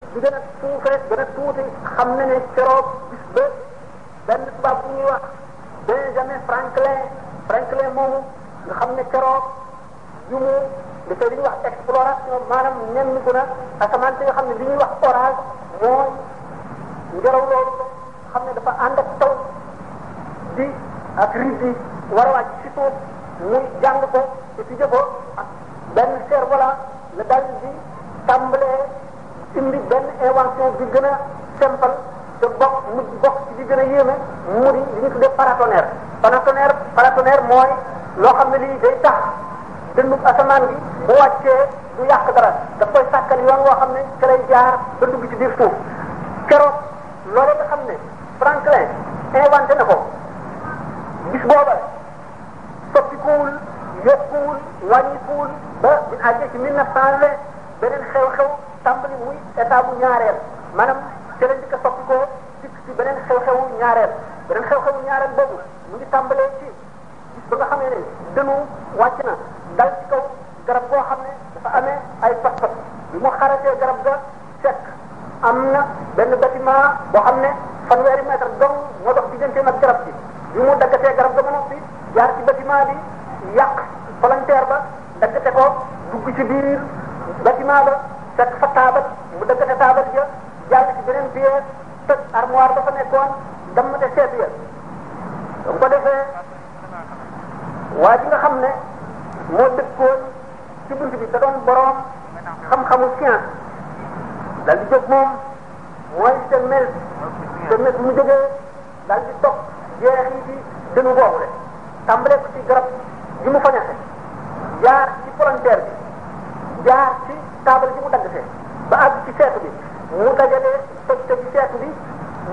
di gën a suufe gën a tuuti xam na ne keroog bis ba benn tubaab bu ñuy wax Benjamin Franklin Franklin moomu nga xam ne keroog yu mu dafay li ñuy wax exploration maanaam ñenn gu na asamaan si nga xam ne li ñuy wax orage mooy ngelaw loolu xam ne dafa ànd ak taw di ak riz yi war a wàcc ci suuf muy jàng ko te ci jëfoo ak benn cerf-volant la dal di tàmbalee indi benn invention bi gën a simple te bokk mu bokk ci di gën a yéeme mu di li ñu tuddee paratonnerre paratonnerre paratonnerre mooy loo xam ne lii day tax dëndub asamaan bi bu wàccee du yàq dara daf koy sàkkal yoon woo xam ne ca lay jaar ba dugg ci biir suuf keroog loolee nga xam ne Franklin inventé na ko bis booba soppikuwul yokkuwul wàññikuwul ba bu ñu àggee ci mille neuf cent vingt beneen xew-xew tàmbali muy état bu ñaareel maanaam ci lañ di ko soppi ko dikk ci beneen xew-xewu ñaareel beneen xew-xewu ñaareel boobu mu ngi tàmbalee ci gis ba nga xamee ne dënu wàcc na dal ci kaw garab goo xam ne dafa amee ay pas-pas bi mu xaratee garab ga fekk am na benn bâtiment boo xam ne fanweeri mètre dong moo dox digganteem ak garab bi bi mu daggatee garab ga ba noppi jaar ci bâtiment bi yàq volontaire ba daggate ko dugg ci biir bâtiment ba fekk fa taabal mu daggate taabal ja jàll ci beneen pièce toj armoire ba fa nekkoon dammate seet ya ba mu ko defee waa ji nga xam ne moo dëkkoon ci bunt bi te doon borom xam-xamu science daal di jóg moom mooy seen mel seen mel bu mu jógee daal di topp jeex yi di dënu boobu rek tàmbalee ko ci garab gi mu fañase jaar ci frontière bi jaar ci taabal ji mu dagg fee ba àgg ci seetu bi mu dajalee toj toj ci seetu bi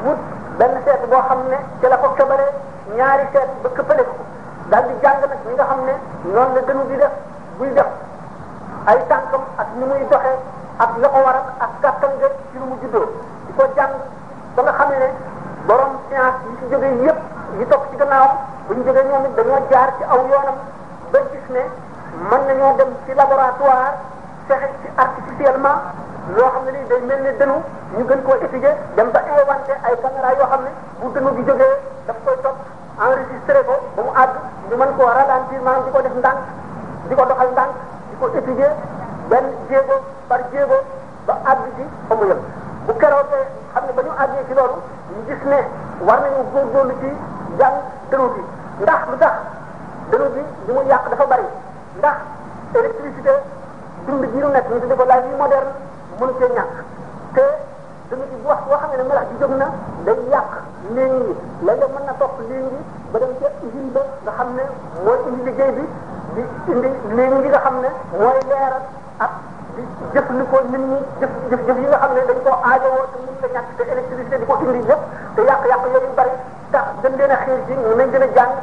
wut benn seetu boo xam ne ci la ko kebalee ñaari seetu ba këppale ko daal di jàng nag ñi nga xam ne noonu la dënu di def buy def ay tànkam ak ni muy doxee ak la ko waral ak kàttan nga ci lu mu juddoo di ko jàng ba nga xam ne borom science yi ci jógee yépp yi topp ci gannaawam bu ñu jógee ñoom it dañoo jaar ci aw yoonam ba gis ne mën nañoo dem ci laboratoire fexe ci artificiellement loo xam ne lii day mel ne dënu ñu gën koo étudier dem ba inventé ay caméra yoo xam ne bu dënu bi jógee daf koy topp enregistré ko ba mu àgg ñu mën koo ralentir maanaam di ko def ndànk di ko doxal ndànk di ko étudier benn jéego par jéego ba àgg ci fa mu yem bu keroogee xam ne ba ñu àggee ci loolu ñu gis ne war nañu góorgóorlu ci jàng dënu bi ndax lu tax dënu bi li mu yàq dafa bari ndax électricité dund ji ñu nekk ñu tudde ko la vie moderne mënu cee ñàkk te dama ci wax boo xam ne melax ji jóg na day yàq ligne yi léeg-léeg mën na topp ligne bi ba dem ca usine ba nga xam ne mooy indi liggéey bi di indi ligne bi nga xam ne mooy leeral ak di jëfandikoo nit ñi jëf jëf jëf yi nga xam ne dañ koo aajowoo te mun la ñàkk te électricité di ko indi yëpp te yàq-yàq yooyu bari tax dañ leen a xiir ci ñu nañ gën a jàng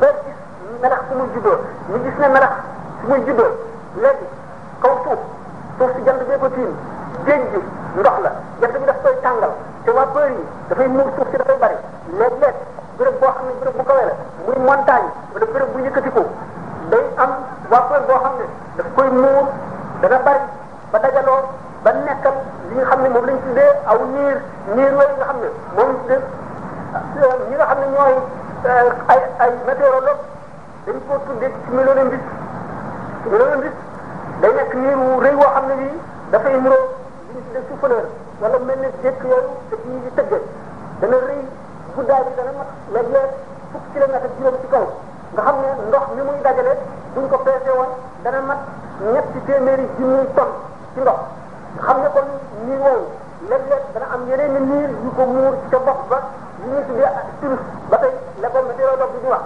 ba gis melax fu muy juddoo ñu gis ne melax fu muy juddoo léegi kaw suuf suuf si jant bee ko tiim géej gi ndox la jant bi daf koy tàngal te waa peur yi dafay muur suuf si dafay bari léeg-léeg béréb boo xam ne béréb bu kawe la muy montagne wala béréb bu yëkkati ko day am waa peur boo xam ne daf koy muur dana bari ba dajaloo ba nekkal li nga xam ne moom lañ tuddee aw niir niir yooyu nga xam ne moom lañ tuddee ñi nga xam ne ñooy ay ay météorologue dañ ko tuddee ci meloon mbis meloon mbis day nekk niir wu rëy woo xam ne bii dafay niroo li ñu tuddee souffleur wala mel ne dëkk yooyu te ci ñu di tëggee dana rëy guddaay bi dana mat léeg-léeg fukki kilomètre ak juróom ci kaw nga xam ne ndox mi muy dajale buñ ko peese woon dana mat ñetti téeméeri junniy ton ci ndox nga xam ne kon niir woowu léeg-léeg dana am yeneen i niir yu ko muur ca bopp ba li ñuy tuddee tulus ba tey la ko météorologue bi di wax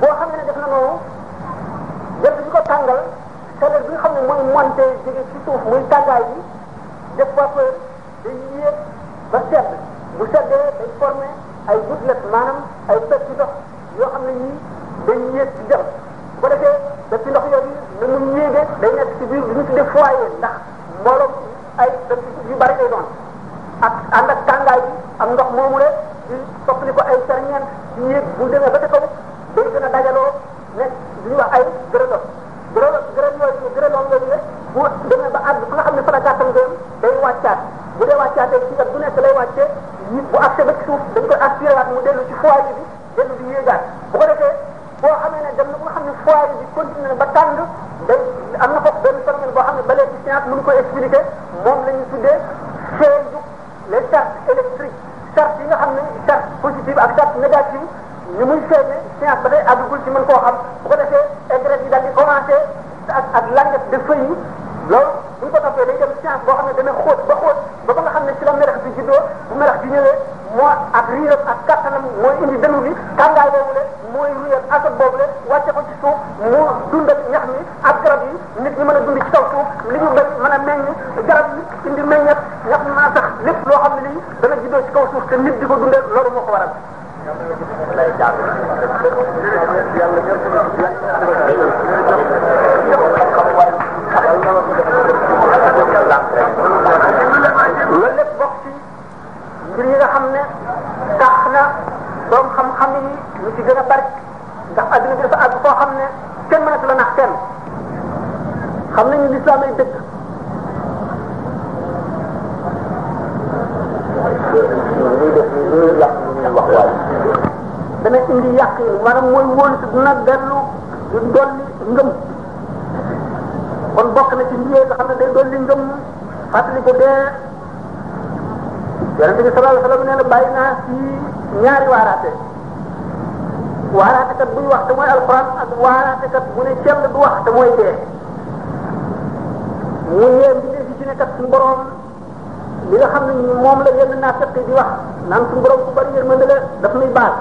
boo xam ne def na noonu jant bi ko tàngal chaleur bi nga xam ne mooy monté jóge ci suuf muy tàngaay bi def vapeur day yéeg ba sedd bu seddee day formé ay gouttelettes maanaam ay pet ci ndox yoo xam ne yii day yéeg ci jëm bu ko defee pet ci ndox yooyu na mu yéegee day nekk ci biir li ñu tuddee foyer ndax mbooloo ay dëkk yu bari lay doon ak ànd ak tàngaay bi ak ndox moomu rek di soppali ko ay ferñeent di yéeg bu demee ba ca kaw day gën a dajaloo nekk li ñuy wax ay gërëloo gërëloo gërëloo yooyu gërëloo yooyu rek bu demee ba àgg fa nga xam ne fa la gàttam doon day wàccaat bu dee wàccaatee ci at bu nekk lay wàccee bu accès ba ci suuf dañ koy aspiré waat mu dellu ci foyer bi dellu di yéegaat bu ko defee boo xamee ne dem na bu nga xam ne foyer bi continué ba tàng day am na foofu benn phénomène boo xam ne ba léegi science mënu ko expliquer moom la ñu tuddee feeñu les charges électriques charges yi nga xam ne charge positive ak charge négative ni muy feeñee science ba tey àggagul ci mën koo xam bu ko defee egret yi daal di commencé ak ak languette de feuilles yi loolu bu ñu ko toppee day dem science boo xam ne dana xóot ba xóot ba ba nga xam ne ci la melax bi juddoo bu melax bi ñëwee moo ak riiram ak kattanam mooy indi dënu bi tàngaay boobu le mooy ruyal asat boobu le wàcce ko ci suuf mu dundal ñax mi ak garab yi nit ñi mën a dund ci kaw suuf li ñu bëgg mën a meññ garab yi indi meññat ñax mi mën a sax lépp loo xam ne lii dana juddoo ci kaw suuf te nit di ko dundal loolu moo ko waral loolu lépp bokk ci mbir yi nga xam ne tax na borom xam-xam yi ñu ci gën a bari ndax adduna bi dafa àgg foo xam ne kenn mënatu la nax kenn xam nañu lislaam ay dëgg ñuy def ni ñuy yàq ni ñuy wax waaye dana indi yàq yi maanaam mooy wóolu si dina dellu di dolli ngëm kon bokk na ci mbiyee nga xam ne day dolli ngëm fàttali ko dee yonente bi sallallahu alayhi wasallam nee na bàyyi naa ci ñaari waaraate waaraatekat buy wax te mooy alxuraan ak waaraatekat bu ne cell du wax te mooy dee mu yee mbindeef yi ci ne kat suñu borom li nga xam ne moom la yenn naafeq di wax naan suñu borom bu bari yërmande la daf nuy baal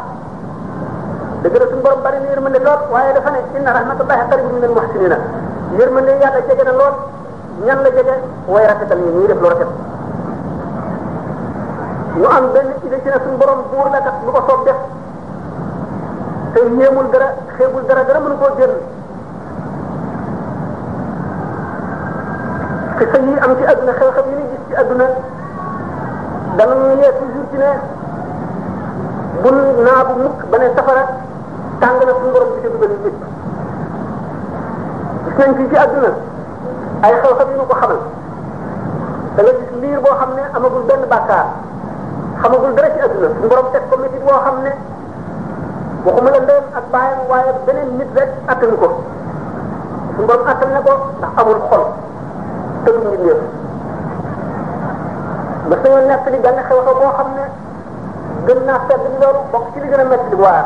dëgg la suñu borom bari na yërmande lool waaye dafa ne inna rahmatallahi qaribun minal muhsinina yërmande yàlla jege na lool ñan la jege way rafetal yi ñuy def lu rafet ñu am benn idée ci ne suñu borom buur la kat lu ko soob def te yéemul dara xeebul dara dara mënu koo génn te sa yi am ci àdduna xew-xew yi ñuy gis ci àdduna danañu yee toujours ci ne bu naa bu mukk ba ne safara tàng na suñu borom bi ci dugal nit gis nañ fii ci àdduna ay xew-xew yu ñu ko xamal da nga gis liir boo xam ne amagul benn bàkkaar xamagul dara ci adduna suñu borom teg ko métit boo xam ne waxuma la ndeyam ak bàyyam waaye beneen nit rek attanu ko suñu borom attan na ko ndax amul xol te du nit ñëpp ba sañoon nekk li benn xew-xew boo xam ne gën naa sedd li loolu bokk ci li gën a métti li waar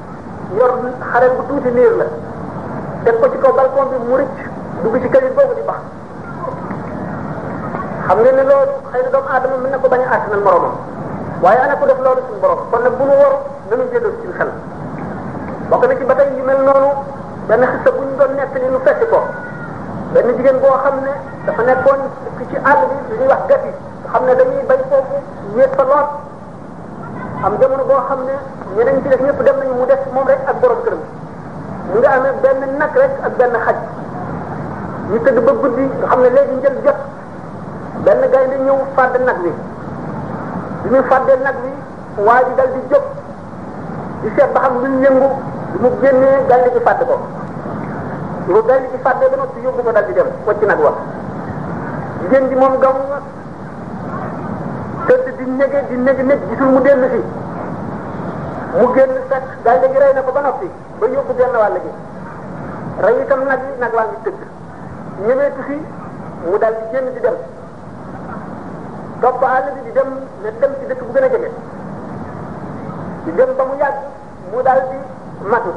yor xale bu tuuti liir la teg ko ci kaw balcon bi mu rëcc dugg ci kër yi boobu di bax xam nga ne loolu xëy na doomu aadama mën na ko bañ a àttanal moromam waaye ana ko def loolu suñu borom kon nag bu nu waru nañu jëloo ci xel bokk na ci ba tey yu mel noonu benn xisa bu ñu doon nekk ni nu fekk ko benn jigéen boo xam ne dafa nekkoon ci àll bi li ñuy wax gati nga xam ne dañuy bay foofu wéet fa lool am jamono boo xam ne ñeneen ci def ñëpp dem nañu mu def moom rek ak borom këram mu nga amee benn nag rek ak benn xaj ñu tëdd ba guddi nga xam ne léegi njël jot benn gaynde ñëw fàdd nag bi bi ñu fàddee nag bi waa ji dal di jóg di seet ba xam lu ñu yëngu bi mu génnee gaynde bi fàdd ko lu gaynde bi fàddee ba noppi yóbbu ko dal di dem wacc nag wa jigéen ji moom gaw tëdd di nege di nege nit gisul mu dellu si mu génn fekk daal léegi rey na ko ba noppi ba yóbbu genn wàll gi rey itam nag yi nag waa ngi tëdd ñemeetu si mu daal di génn di dem topp àll bi di dem ne dem ci dëkk bu gën a jege di dem ba mu yàgg mu daal di matu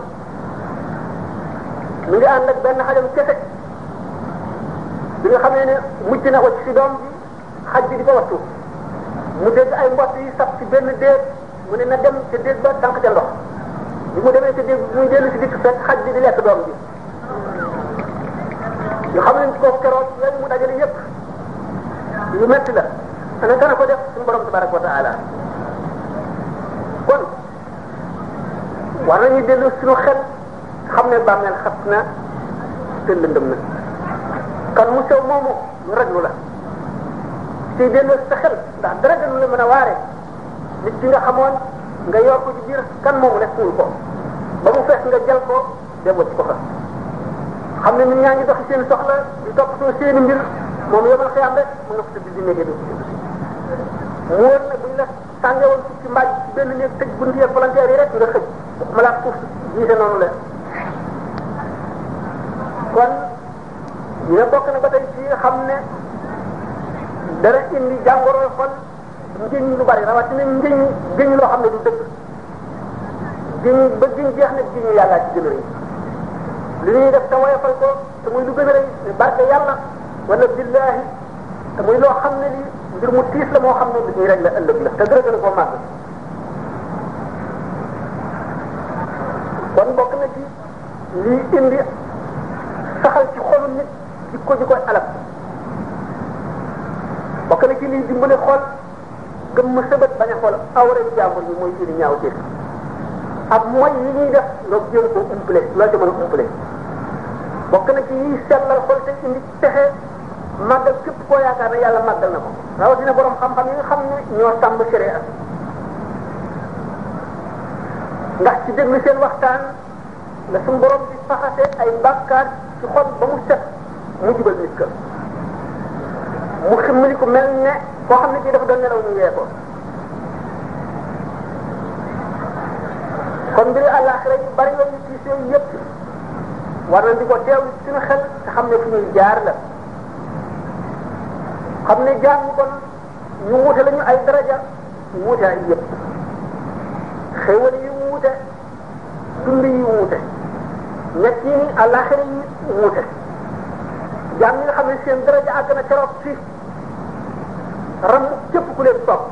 mu ngi ànd ak benn xale bu kese bi nga xamee ne mujj na ko ci doom bi xaj bi di ko wattu mu dégg ay mbott yi sax ci benn déeg mu ne na dem ca déeg ba tànk ca ndox bi mu demee ca déeg bi muy dellu si dikk fekk xaj bi di lekk doom bi nga xam ne ko keroog yooyu mu dajale yépp lu metti la ana kana ko def suñu borom tabaraka wa taala war nañu dellu suñu xel xam ne bàmmeel xat na te lëndëm na kan mu sew moomu lu raglu la ci dellu sa xel ndax dara gënu la mën a waare nit ki nga xamoon nga yor ko ci biir kan moomu rek suul ko ba mu fees nga jël ko dem wacc ko fa xam ne nit ñaa ngi doxi seen soxla di toppatoo seeni mbir moom yomal xiyam rek mu nga fa tëdd di nekkee du wóor na buñ la tàngee woon suuf si mbaaj ci benn néeg tëj bunt yeeg volontaire yi rek nga xëj malaat suuf si jiite noonu la kon ñu ne bokk na ba tey ci xam ne dana indi jàngoro xol njëñ lu bari rawatina njëñ njëñ loo xam ne du dëgg njëñ ba njëñ jeex nag njëñu yàlla ci gën a rëy li ñuy def te woyofal ko te muy lu gën a rëy barke yàlla wala billahi te muy loo xam ne lii mbir mu tiis la moo xam ne lu ñuy rek la ëllëg la te dara gën a ko màgg kon bokk na ci lii indi saxal ci xolu nit ci ko ji koy alal bokk na ci lii dimbale xol gëm ma sëbët bañ a xool awra yi jàmbur yi mooy indi ñaaw téef ak mooy yi ñuy def nga jéem ko umpale loo ci mën a umpale bokk na ci yiy sellal xol te indi texe màggal képp koo yaakaar ne yàlla màggal na ko rawatina borom xam-xam yi nga xam ne ñoo sàmm sharia ndax ci déglu seen waxtaan la suñu borom di faxase ay bàkkaar ci xol ba mu set mu jubal nit ka mu ximmali ko mel ne koo xam ne kii dafa doon nelaw ñu yee ko kon mbiri àllaaxira yu bari yooyu tiis yooyu yëpp war nañ di ko teew suñu xel te xam ne fu ñuy jaar la xam ne jaar ñu kon ñu wuute lañu ay daraja wuute ay yëpp xéwal yi wuute dund yi wuute ñett yi nii àllaaxira yi wuute jaam ñi nga xam ne seen daraja àgg na keroog ci ram képp ku leen topp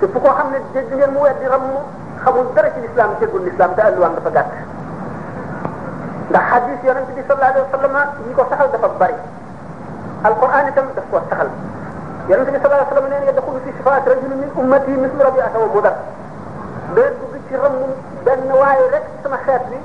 te fu koo xam ne dégg ngeen mu weddi ram mu xamul dara ci lislaam déggul lislaam te alluwaam dafa gàtt ndax hadis yonent bi sallallahu alayhi wa sallam ñi ko saxal dafa bari alquran itam daf koo saxal yonent bi sallallahu alayhi wa sallam nee na yadxulu fi shifaat rajulin min ummati mislu rabiata wa mudar day dugg ci ram benn waaye rek sama xeet bi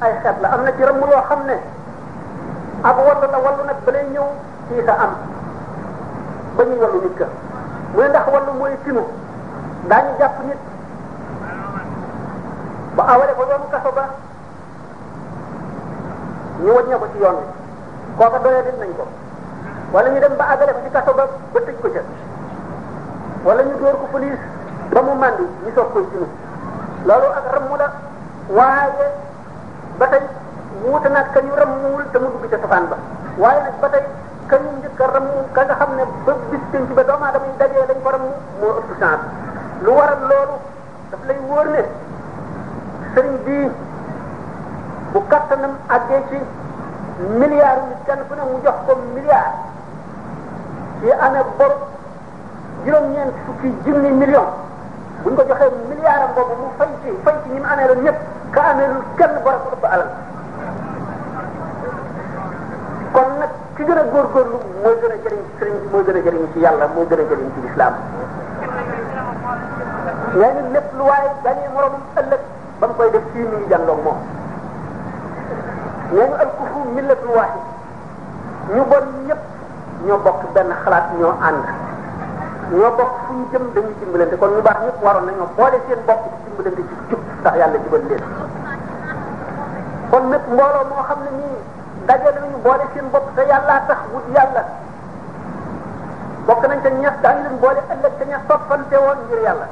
ay xeet la am na ci rëmm loo xam ne ak wallu la wallu nag balay ñëw ci sa am ba ñuy wallu nit ka mu ne ndax wallu mooy tinu daañu jàpp nit ba awale ko yoonu kaso ba ñu wàññee ko ci yoon wi kooka doyee dit nañ ko wala ñu dem ba àggale ko ci kaso ba ba tëj ko ca wala ñu dóor ko police ba mu màndi ñu soog koy tinu loolu ak rammu la waaye ba tey wuute nag ka ñu rammuwul te mu dugg ca safaan ba waaye nag ba tey ka ñu njëkk a rammu ka nga xam ne ba bis penc ba doomu aadama yi dajee lañ ko rammu moo ëpp chance lu waral loolu daf lay wóor ne sëriñ bii bu kattanam àggee ci milliard nit kenn ku ne mu jox ko milliard ci année bor juróom-ñeent fukki junni million buñ ko joxee milliard am boobu mu fay ci fay ci ñi mu amee loon ñëpp ka amee lu kenn borom ëpp alal kon nag ki gën a góorgóorlu mooy gën a jëriñ ci sëriñ mooy gën a jëriñ ci yàlla mooy gën a jëriñ ci lislaam nee na lépp lu waaye dañuy moromam ëllëg ba mu koy def fii mi ngi jàndoog moom nee na al kufru millatun waahid ñu bon ñëpp ñoo bokk benn xalaat ñoo ànd ñoo bokk fu ñu jëm dañuy dimbalante kon ñu baax ñëpp waroon nañoo boole seen bopp ci dimbalante ci jub ndax yàlla jubal leen kon nag mbooloo moo xam ne nii daje nañu boole seen bopp te yàllaa tax wut yàlla bokk nañ te ñees daañu leen boole ëllëg te ña soppante woon ngir yàlla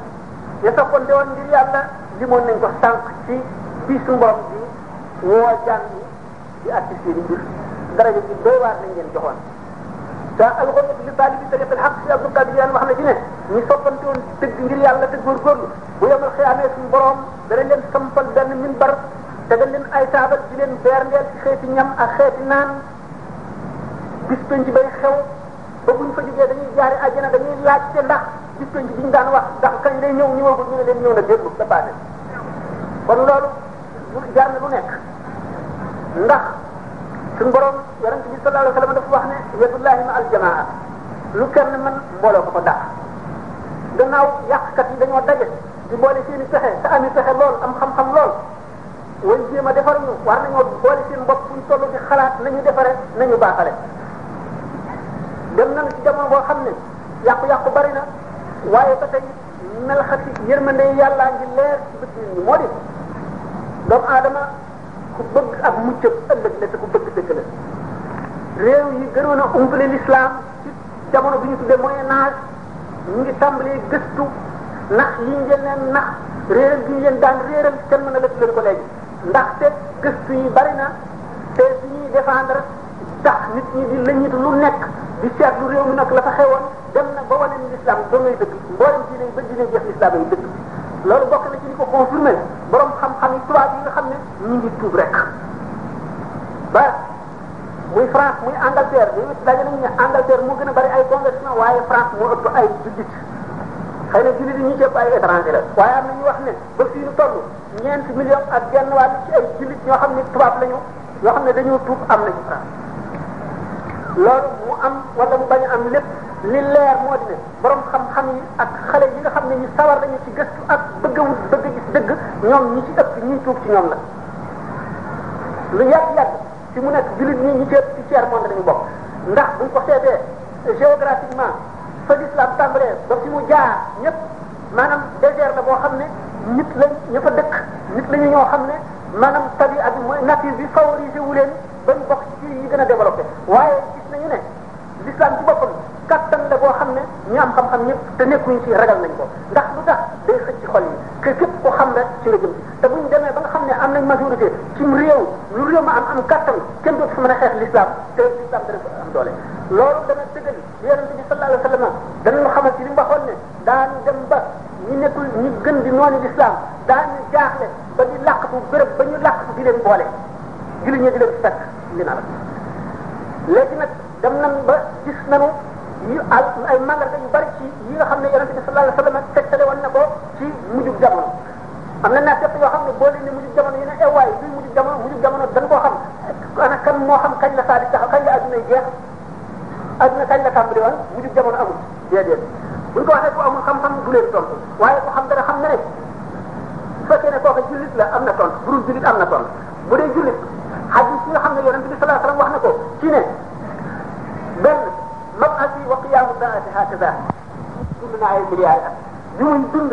ña soppante woon ngir yàlla limoon nañ ko sànq ci bii suñu borom bi woo jàng di àtti seen i mbir daraja ji doy waar lañ leen joxoon te alxuraan li baali bi tariq alxaq si Abdul Qadir Jilani wax na ci ne ñu soppante woon dëgg ngir yàlla te góorgóorlu bu yemal xiyaamee suñu borom dana leen sampal benn minbar tegal leen ay taabal di leen berndeel ci xeeti ñam ak xeeti naan bis penc bay xew ba buñ fa jógee dañuy jaari àjjana dañuy laaj te ndax bis penc bi ñu daan wax ndax kañ lay ñëw ñëwagul ñu ne leen ñëw na démb ba paase kon loolu lu jaar na lu nekk ndax suñu borom yonent bi sallallahu alayhi wa sallam dafa wax ne yadullahi ma aljamaa lu kenn mën mbooloo ko ko dàq gannaaw yàqkat yi dañoo daje di boole seen i pexe te ami pexe lool am xam-xam lool way jéem a defar ñu war nañoo boole seen bopp buñ toll di xalaat nañu defare nañu baaxale dem nañu ci jamono boo xam ne yàqu-yàqu bari na waaye ba tey melxati yërmande yàlla ngi leer ci bët nit ñi moo di doomu aadama ku bëgg ak mucc ëllëg la te ku bëgg dëgg la réew yi gënoon a umpale l'islam ci jamono bi ñu tuddee moyen âge ñu ngi tàmbalee gëstu nax yi ñu leen leen nax réeral gi ñu leen daan réeral kenn mën a lëkk leen ko léegi ndaxte gëstu yi bari na te suñuy défendre tax nit ñi di lëñitu lu nekk di seetlu réew mi nag la fa xewoon dem na ba wane ni l'islam doon lay dëgg mboolem diine yi ba diine jeex l'islam ay dëgg loolu bokk na ci li ko confirmé borom xam-xam yi tubaab yi nga xam ne ñu ngi tuub rek ba muy France muy Angleterre yooyu it daje nañu ne Angleterre moo gën a bari ay conversion waaye France moo ëpp ay jullit xëy na jullit yi ñu jëpp ay étranger la waaye am na ñu wax ne ba fii ñu toll ñeenti million ak genn wàll ci ay jullit ñoo xam ne tubaab lañu yoo xam ne dañoo tuub am nañu France loolu mu am wala mu bañ a am lépp li leer moo di ne borom xam-xam yi ak xale yi nga xam ne ñu sawar lañu ci gëstu ak bëgg a wut bëgg a gis dëgg ñoom ñi ci ëpp ñuy tuub ci ñoom la lu yàgg-yàgg fi mu nekk jullit ñi ñi ci ëpp ci tiers monde lañu bokk ndax buñ ko seetee géographiquement fa l'islam tàmbalee ba fi mu jaar ñëpp maanaam désert la boo xam ne nit lañ ñu fa dëkk nit lañu ñoo xam ne maanaam tabi ak mooy nature bi favorisé wu leen ba ñu bokk ci yi gën a développé waaye gis nañu ne l'islam ci boppam kattan la boo xam ne ñi am xam-xam ñëpp te nekkuñu ci ragal nañ ko ndax lu tax day xëcc ci xol yi te képp ko xam rek ci la jëm te buñ demee ba nga xam ne am nañ majorité ci réew lu réew ma am am kattan kenn dootu fa mën a xeex l'islam te l'islam dana fa am doole loolu dana dëggal yonent bi sallallahu alayhi wa sallam dana ñu xamal ci li mu waxoon ne daan dem ba ñi nekkul ñi gën di noonu lislaam daan ñu jaaxle ba di làqatu béréb ba ñu làqatu di leen boole jullit ñi di leen fekk li na la léegi nag dem nañ ba gis nañu yu al ay mandarga yu bari ci yi nga xam ne yonente bi sallallahu alayhi wasallam tegtale woon na ko ci mujjub jamono am na naafeq yoo xam ne boo leen ne mujjub jamono yi ne ewaay luy mujjub jamono mujjub jamono dañ koo xam ana kan moo xam kañ la saa di taxaw kañ la adduna jeex adduna kañ la tàmbali woon mu jub jamono amul déedéet buñ ko waxee ku amul xam-xam du leen tontu waaye ku xam dara xam na ne bu fekkee ne kooka jullit la am na tontu bu dul jullit am na tontu bu dee jullit hadis yi nga xam ne yonente bi sallallahu alayhi wasallam wax na ko ci ne benn mab'asi wa qiyaamu saa'ati hakaza dund na ay milliards at bi muy dund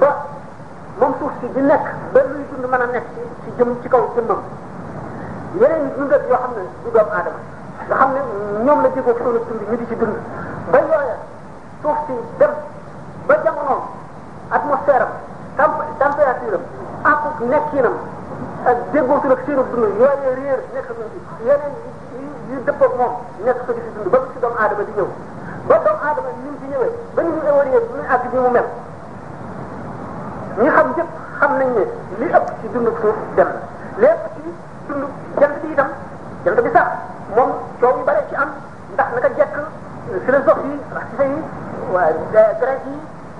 ba moom suuf si di nekk ba luy dund mën a nekk ci ci jëm ci kaw jëmmam yeneen dundal yoo xam ne du doomu aadama nga xam ne ñoom la jëfoo solo dund ñu di ci dund ba yooya suuf si dem ba jamonoom atmosphère am temp température am ak nekkinam ak déggoo si nag seenu dund yooyee réer nekk suñ ci yeneen yi yi dëppoog moom nekk ko di si dund ba si doomu aadama di ñëw ba doomu aadama ni mu ci ñëwee ba ni mu évolué bu ñu àgg bi mu mel ñi xam yëpp xam nañ ne li ëpp ci dund suuf dem na lépp ci dund jant bi itam jant bi sax moom coow yu bare ci am ndax naka jekk philosophe yi raxisa yi waa grec yi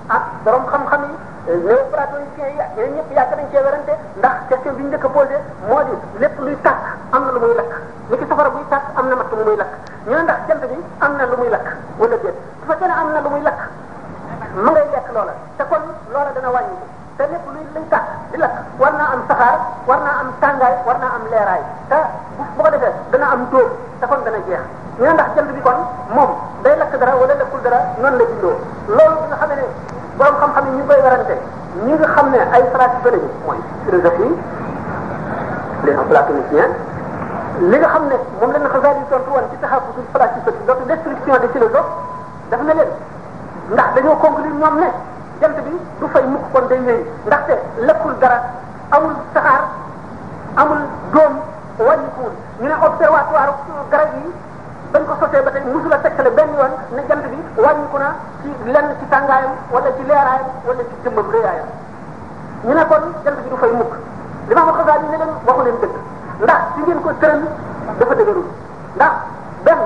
ak borom xam-xam yi néoplatoniciens yi ak yeneen ñëpp yàgg nañ cee werante ndax question bi ñu njëkk a posé moo di lépp luy tàkk am na lu muy lakk li ki safara buy tàkk am na matt mu muy lakk ñu ne ndax jant bi am na lu muy lakk wala déet su fekkee ne am na lu muy lakk ma ngay lekk loola te kon loola dana wàññi te lépp luy luy tax di lakk war naa am saxaar war naa am tàngaay war naa am leeraay te bu bu ko defee dana am dóom te kon dana jeex ñu ne ndax jant bi kon moom day lakk dara wala lakkul dara noonu la bindoo loolu bi nga xam ne borom xam-xam yi ñu koy warante ñi nga xam ne ay pratique lañu mooy philosophie les platoniciens li nga xam ne moom la ñu xasaar yi tontu woon ci taxafusul pratique dootu destruction des philosophes daf na leen ndax dañoo conclure ñoom ne jant bi du fay mukk kon day wéy ndaxte lekkul dara amul saxaar amul doom wàññikuwul ñu ne observatoire garab yi bañ ko sosee ba tey musula tekkale benn yoon ne jant bi wàññiku na ci lenn ci tàngaayam wala ci leeraayam wala ci jëmmam réyaayam ñu ne kon jant bi du fay mukk li ma ma xasaa yi ne leen waxu leen dëgg ndax ci ngeen ko tëral dafa dëgërul ndax benn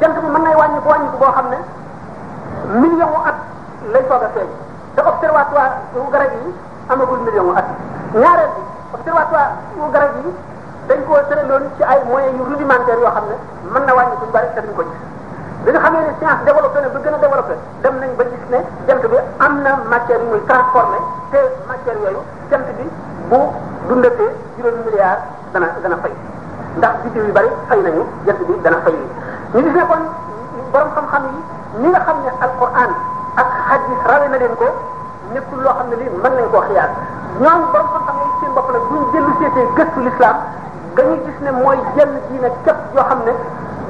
jant bi mën nay wàññiku wàññiku boo xam ne million at lay soog a feeñ te observatoire wu garab yi amagul million mu at ñaareel bi observatoire wu garab yi dañ koo tëraloon ci ay moyens yu rudimentaires yoo xam ne mën na wàññi suñu bari te duñ ko gis bi nga xamee ne science développé na ba gën a développé dem nañ ba gis ne jant bi am na matière yu muy transformé te matière yooyu jant bi bu dundatee juróomi milliards dana dana fay ndax biddiw yu bari fay nañu jant bi dana fay ñu gis ne kon borom xam-xam yi ni nga xam ne alquran ak hadis rawe na leen ko nekkul loo xam ne lii mën nañ koo xiyaat ñoom borom xam-xam yi seen bopp la buñ jëllu seetee gëstu l'islam dañuy gis ne mooy jenn diine képp yoo xam ne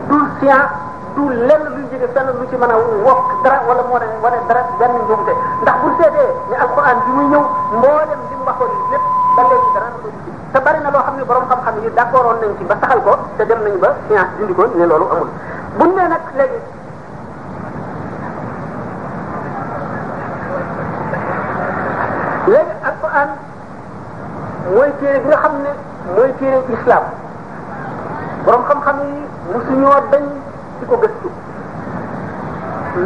du science du lenn luy jóge fenn lu ci mën a wokk dara wala moo ne wane dara benn njuumte ndax bu seetee ne alquran bi muy ñëw mboolem li mu waxoon lépp ba léegi dara na ko te bari na loo xam ne borom xam-xam yi d'accord woon nañ ci ba saxal ko te dem nañ ba science dindi ko ne loolu amul buñ ne nag léegi léegi alquran mooy téere bi nga xam ne mooy téere islam borom xam-xam yi mosuñoo dañ di ko gëstu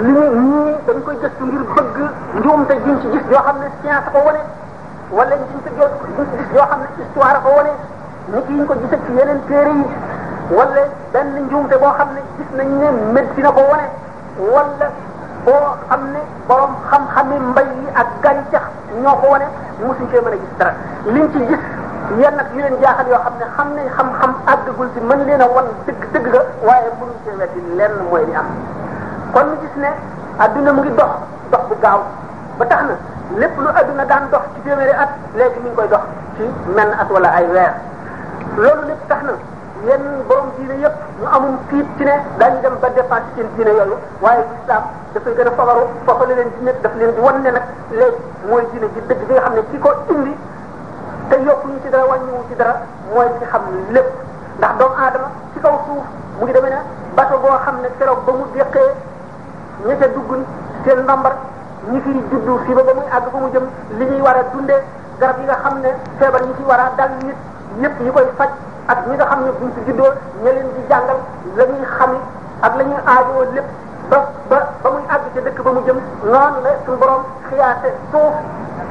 li ñu ñii dañ koy gëstu ngir bëgg njuumte juñ ci gis yoo xam ne science ko wane wala ñu ci gis gis yoo xam ne histoire ko wane ni ki ñu ko gisee ci yeneen téere yi wala benn njuumte boo xam ne gis nañ ne métti na ko wane wala boo xam ne borom xam-xami mbay yi ak gàncax ñoo ko wane mosuñ cee mën a gis dara liñ ci gis yenn nag yu leen jaaxal yoo xam ne xam nañ xam-xam àggagul ci mën leen a wan dëgg dëgg ga waaye mënuñ cee weddi lenn mooy li am kon ñu gis ne adduna mu ngi dox dox bu gaaw ba tax na lépp lu adduna daan dox ci téeméeri at léegi mi ngi koy dox ci menn at wala ay weer loolu lépp tax na yenn borom diine yëpp ñu amum tiit ci ne daañu dem ba dépassé seen diine yooyu waaye islam dafay gën a fawaru foofa la leen diine daf leen di wan ne nag léegi mooy diine ji dëgg bi nga xam ne ki ko indi te yokku ñu ci dara wàññiwu ci dara mooy ci xam lépp ndax doomu aadama ci kaw suuf mu ngi demee ne bato boo xam ne keroog ba mu déqee ñi ca dugg seen ndambar ñi fi juddu fii ba ba muy àgg ba mu jëm li ñuy war a dundee garab yi nga xam ne feebar yi ci war a dal nit yépp yi koy faj ak ñi nga xam ne buñ ci juddoo ña leen di jàngal la ñuy xami ak la ñuy aajoo lépp ba ba ba muy àgg ca dëkk ba mu jëm noonu la suñu borom xiyaate suuf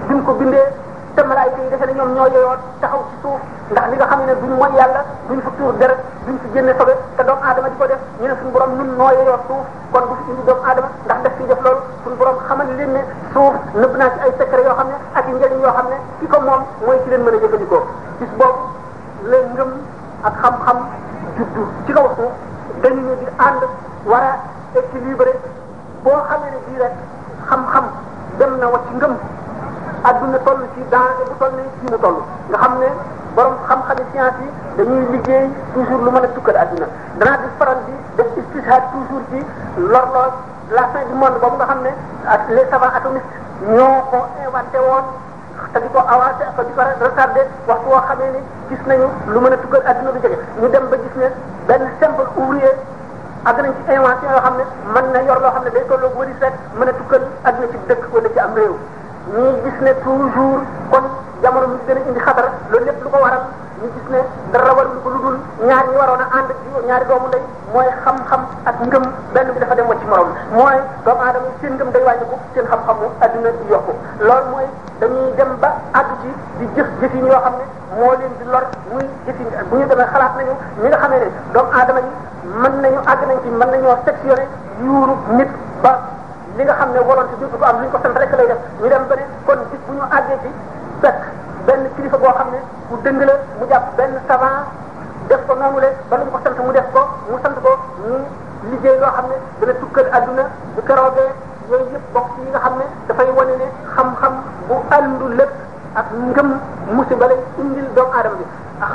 bi mu ko bindee te malaayika yi defe ne ñoom ñoo yoyoon taxaw ci suuf ndax li nga xam ne duñ mooy yàlla duñ fa tuur deret duñ fi génne sobe te doomu aadama di ko def ñu ne suñu borom ñun noo yoyoon suuf kon bu fi indi doomu aadama ndax def fii def loolu suñu borom xamal leen ne suuf nëbb naa ci ay secret yoo xam ne ak i njëriñ yoo xam ne ki ko moom mooy ci leen mën a jëfandikoo bis boobu la ngëm ak xam-xam juddu ci kaw suuf dañu ne di ànd war a équilibré boo xamee ne bii rek xam-xam dem na wacc ngëm adduna toll ci danger bu toll nii ci mu toll nga xam ne borom xam-xami science yi dañuy liggéey toujours lu mën a tukkal adduna danaa di faral di def istishhad toujours ci l'horloge la fin du monde boobu nga xam ne ak les savants atomistes ñoo ko inventé woon te di ko avancé te di ko retardé waxtu woo xamee ni gis nañu lu mën a tukkal adduna bi jege ñu dem ba gis ne benn simple ouvrier àgg nañ ci invention yoo xam ne mën na yor loo xam ne day tolloog wëri set mën a tukkal adduna ci dëkk wala ci am réew ñuy gis ne toujours kon jamono mu gën a indi xatar loolu lépp lu ko waral ñu gis ne dara warul ko lu dul ñaar ñi waroon a ànd ñaari doomu ndey mooy xam-xam ak ngëm benn bi dafa dem wacc morom mooy doomu aadama seen ngëm day wàññi ko seen xam-xamu adduna di yokku loolu mooy dañuy dem ba àgg ci di jëf jëfin yoo xam ne moo leen di lor muy jëfin bu ñu demee xalaat nañu ñi nga xamee ne doomu aadama yi mën nañu àgg nañ ci mën nañoo sectionné yuuru nit ba li nga xam ne waroon ci duutu ko am lu ñu ko sant rek lay def ñu dem ba ne kon bis bu ñu àggee ci fekk benn kilifa boo xam ne bu dëng la mu jàpp benn savant def ko noonu le ba lu mu ko sant mu def ko mu sant ko ñu liggéey loo xam ne dana tukkal adduna bu keroogee yooyu yëpp bokk ci yi nga xam ne dafay wane ne xam-xam bu àndu lépp ak ngëm musiba lay indil doomu aadama bi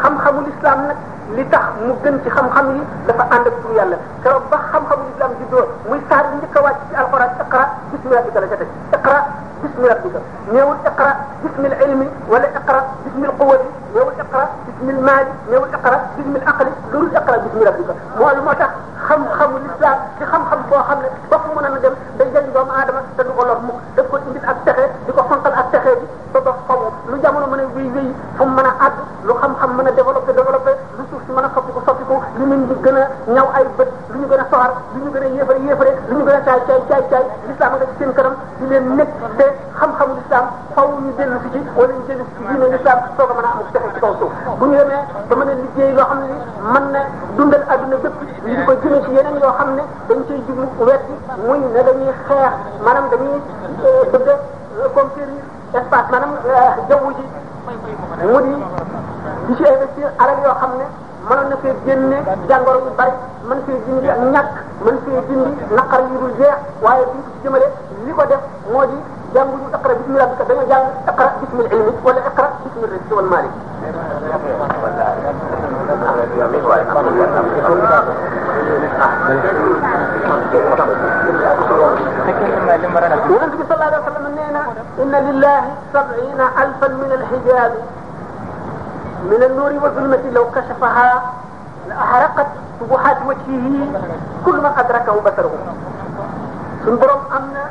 xam-xamu lislaam nag li tax mu gën ci xam-xam yi dafa ànd ak tur yàlla keroog ba xam-xamu lislaam juddoo muy saar yi njëkk a wàcc ci alxuraan iqra bismi rabbika la ca teg iqra bismi rabbika néewul iqra bismil ilmi wala iqra bismil quwwati ñëwul iqra bismil maali ñëwul iqra bismil aqli loolu iqra bismi rabbika moo lu moo tax xam-xamu lislaam ci xam-xam boo xam ne ba fu mën a dem day jëriñ doomu aadama te du ko lor mukk daf ko indil ak texe di ko fonkal ak texe bi ba ba xamu lu jamono mën a wéy wéy fu mu mën a àgg lu xam-xam mën a développé développé lu suuf si mën a soppiku soppiku lu nit ñi gën a ñaw ay bët lu ñu gën a soxar lu ñu gën a yéefare yéefare lu ñu gën a caay caay caay caay lislaam nga ci seen kanam di leen nekk te xam-xamu lislaam faw ñu dellu si ci wala ñu dellu si ci diine lislaam soog a mën a am texe ci kaw suuf bu ñu demee ba mën a liggéey loo xam ne mën na dundal adduna bépp ñu di ko jëmee ci yeneen yoo xam ne dañ cay jublu wet bi muy ne dañuy xeex maanaam dañuy bëgg a conquérir espace maanaam jaww ji mu di di ci investir alal yoo xam ne mënoon na fee génne jàngoro yu bari mën fee dindi ak ñàkk mën fee dindi naqar yu dul jeex waaye bi ñu ci jëmale li ko def moo di jànguñu iqra bismi rabbika dañoo jàng iqra bismil ilmi wala iqra bismil rizqi wal malik yonent bi sallallahu alayhi wa sallam nee na inna lillahi sab'ina alfan min alxijaab min an-nuuri wa zulmati law kashafaha la ahraqat subuhaati wajhihi kullu man adrakahu basaruhu suñu borom am na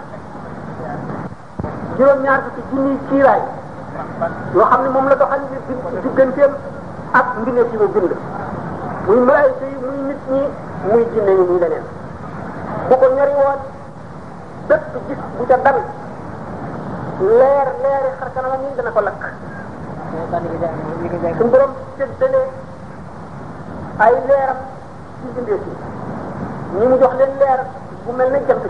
juróom-ñaar fukki junniy kiiraay yoo xam ne moom la doxal di digganteem ak mbindeef yi mu bind muy malaayika yi muy nit ñi muy jinne yi muy leneen bu ko ñori woon bépp gis bu ca dal leer leeri xar kanamam yi dana ko lakk suñu borom séddale ay leeram ci bindee si ñi mu jox leen leer bu mel ne jant bi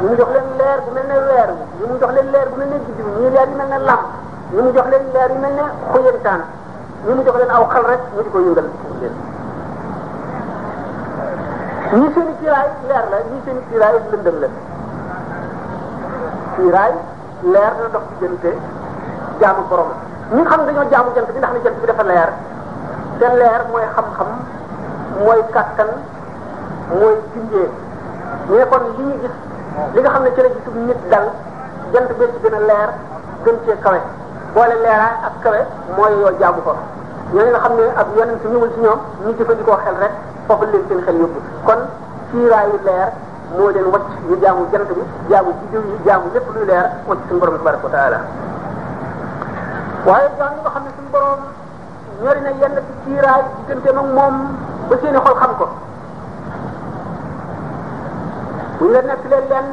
ñi mu jox leen leer bu mel ne weer wi ñi mu jox leen leer bu mel ne biddiw ñii leer yu mel ne lamp ñi mu jox leen leer yu mel ne xuyantaan ñu mu jox leen aw xal rek ñu di ko yëngal leen ñii seen i kiiraay leer la ñii seen i kiiraay lëndëm la kiiraay leer na dox diggante jaamu borom ñi xam dañoo jaamu jant bi ndax ne jant bi dafa leer te leer mooy xam-xam mooy kàttan mooy bindee mais kon li ñu gis li nga xam ne ci la gisub nit dal jant bee ci gën a leer gën cee kawe boole leeraay ak kawe mooy yoo jaamu ko ñooñu nga xam ne ab yonent ñëwul ci ñoom ñu jëfandikoo xel rek foofu leen seen xel yóbbu kon siiraayu leer moo leen wacc ñu jaamu jant bi jaamu biddiw yi jaamu lépp luy leer wacc suñu borom tabaraka wa taala waaye jaam ñi nga xam ne suñu borom ñori na yenn ci siiraay diggante mag moom ba seeni xol xam ko bu ñu la nekk leen lenn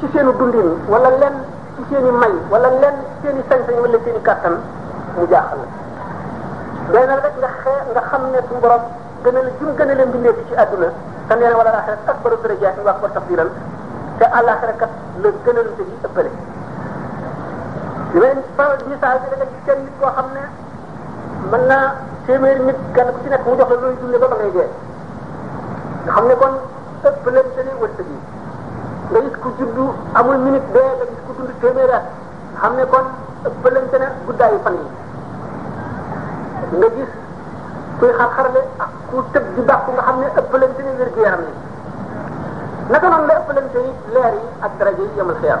ci seenu dundin wala lenn ci seeni may wala lenn seeni sañ-sañ wala seeni kàttan mu jaaxal la doy na rek nga xee nga xam ne suñu borom gën a jum gën a leen bindee ci àdduna te nee na wala laaxira ak baru darajaat yi wax ko tafdilan te àllaaxira kat la gënalante bi ëppale li may faral misaal bi da nga gis kenn nit koo xam ne mën naa téeméeri nit kenn ku ci nekk mu jox la looy dundee ba ba ngay dee nga xam ne kon ëpp leen te ni wërsëg yi nga gis ku juddu amul minute bee nga gis ku dund téeméeri at xam ne kon ëpp leen te ne guddaayu fan yi nga gis kuy xar-xarle ak ku tëb di bàkku nga xam ne ëpp leen te ne wér gu yaram yi naka noonu la ëpp leen te ni leer yi ak daraja yi yemal xiyam